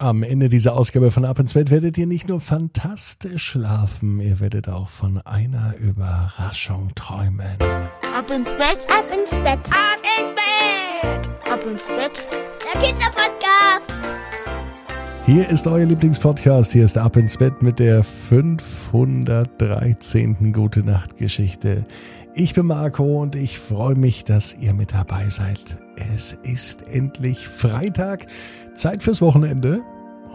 Am Ende dieser Ausgabe von Ab ins Bett werdet ihr nicht nur fantastisch schlafen, ihr werdet auch von einer Überraschung träumen. Ab ins Bett, ab ins Bett, ab ins Bett, ab ins Bett. Der Kinderpodcast. Hier ist euer Lieblingspodcast. Hier ist Ab ins Bett mit der 513. Gute Nacht Geschichte. Ich bin Marco und ich freue mich, dass ihr mit dabei seid. Es ist endlich Freitag. Zeit fürs Wochenende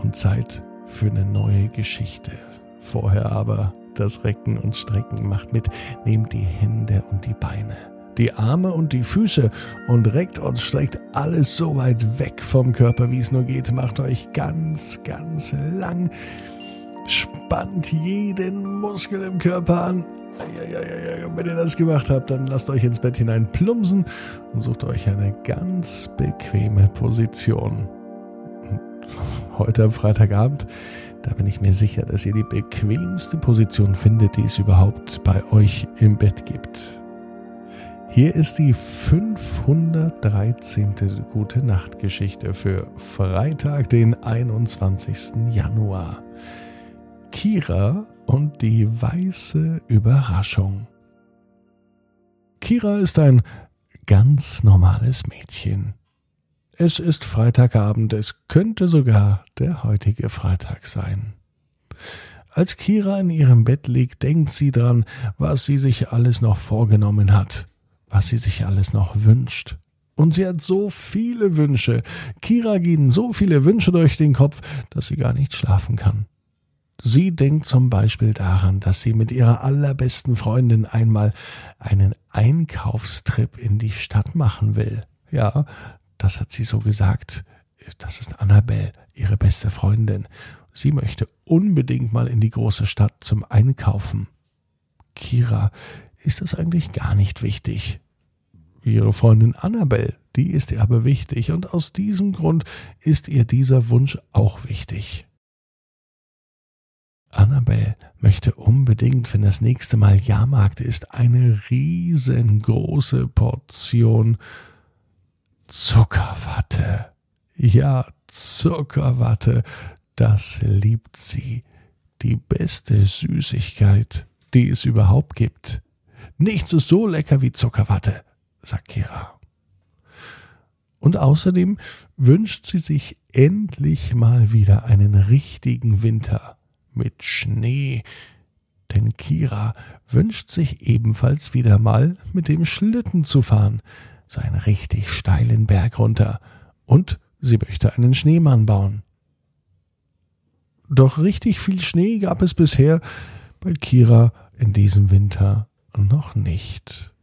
und Zeit für eine neue Geschichte. Vorher aber das Recken und Strecken macht mit. Nehmt die Hände und die Beine, die Arme und die Füße und reckt und streckt alles so weit weg vom Körper, wie es nur geht. Macht euch ganz, ganz lang. Spannt jeden Muskel im Körper an. Und wenn ihr das gemacht habt, dann lasst euch ins Bett hinein plumpsen und sucht euch eine ganz bequeme Position heute am Freitagabend. Da bin ich mir sicher, dass ihr die bequemste Position findet, die es überhaupt bei euch im Bett gibt. Hier ist die 513. Gute Nacht Geschichte für Freitag, den 21. Januar. Kira und die weiße Überraschung. Kira ist ein ganz normales Mädchen. Es ist Freitagabend, es könnte sogar der heutige Freitag sein. Als Kira in ihrem Bett liegt, denkt sie dran, was sie sich alles noch vorgenommen hat, was sie sich alles noch wünscht. Und sie hat so viele Wünsche. Kira gehen so viele Wünsche durch den Kopf, dass sie gar nicht schlafen kann. Sie denkt zum Beispiel daran, dass sie mit ihrer allerbesten Freundin einmal einen Einkaufstrip in die Stadt machen will. Ja, das hat sie so gesagt. Das ist Annabelle, ihre beste Freundin. Sie möchte unbedingt mal in die große Stadt zum Einkaufen. Kira ist das eigentlich gar nicht wichtig. Ihre Freundin Annabelle, die ist ihr aber wichtig und aus diesem Grund ist ihr dieser Wunsch auch wichtig. Annabelle möchte unbedingt, wenn das nächste Mal Jahrmarkt ist, eine riesengroße Portion Zuckerwatte. Ja, Zuckerwatte, das liebt sie. Die beste Süßigkeit, die es überhaupt gibt. Nichts ist so lecker wie Zuckerwatte, sagt Kira. Und außerdem wünscht sie sich endlich mal wieder einen richtigen Winter mit Schnee. Denn Kira wünscht sich ebenfalls wieder mal mit dem Schlitten zu fahren, so einen richtig steilen Berg runter, und sie möchte einen Schneemann bauen. Doch richtig viel Schnee gab es bisher bei Kira in diesem Winter noch nicht.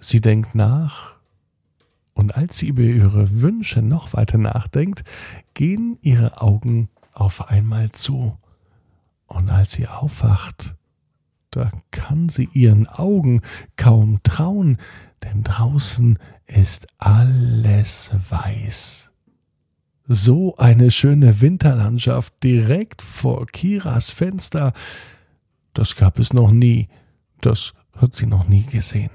Sie denkt nach, und als sie über ihre Wünsche noch weiter nachdenkt, gehen ihre Augen auf einmal zu. Und als sie aufwacht, da kann sie ihren Augen kaum trauen, denn draußen ist alles weiß. So eine schöne Winterlandschaft direkt vor Kiras Fenster, das gab es noch nie, das hat sie noch nie gesehen.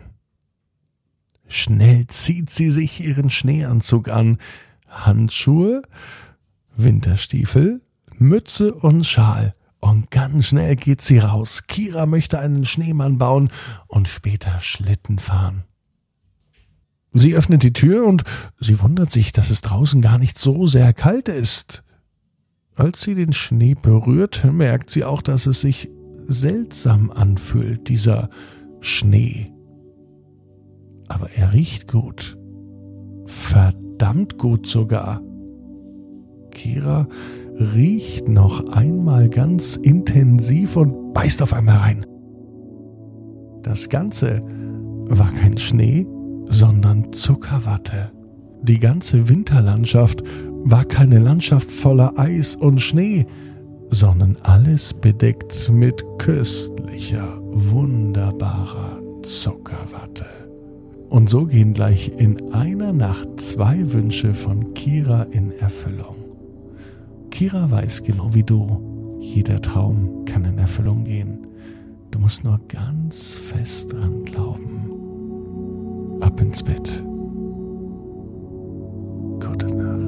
Schnell zieht sie sich ihren Schneeanzug an, Handschuhe, Winterstiefel, Mütze und Schal. Und ganz schnell geht sie raus. Kira möchte einen Schneemann bauen und später Schlitten fahren. Sie öffnet die Tür und sie wundert sich, dass es draußen gar nicht so sehr kalt ist. Als sie den Schnee berührt, merkt sie auch, dass es sich seltsam anfühlt, dieser Schnee. Aber er riecht gut. Verdammt gut sogar. Kira riecht noch einmal ganz intensiv und beißt auf einmal rein. Das Ganze war kein Schnee, sondern Zuckerwatte. Die ganze Winterlandschaft war keine Landschaft voller Eis und Schnee, sondern alles bedeckt mit köstlicher, wunderbarer Zuckerwatte. Und so gehen gleich in einer Nacht zwei Wünsche von Kira in Erfüllung. Kira weiß genau wie du, jeder Traum kann in Erfüllung gehen. Du musst nur ganz fest dran glauben ab ins Bett. Gute Nacht.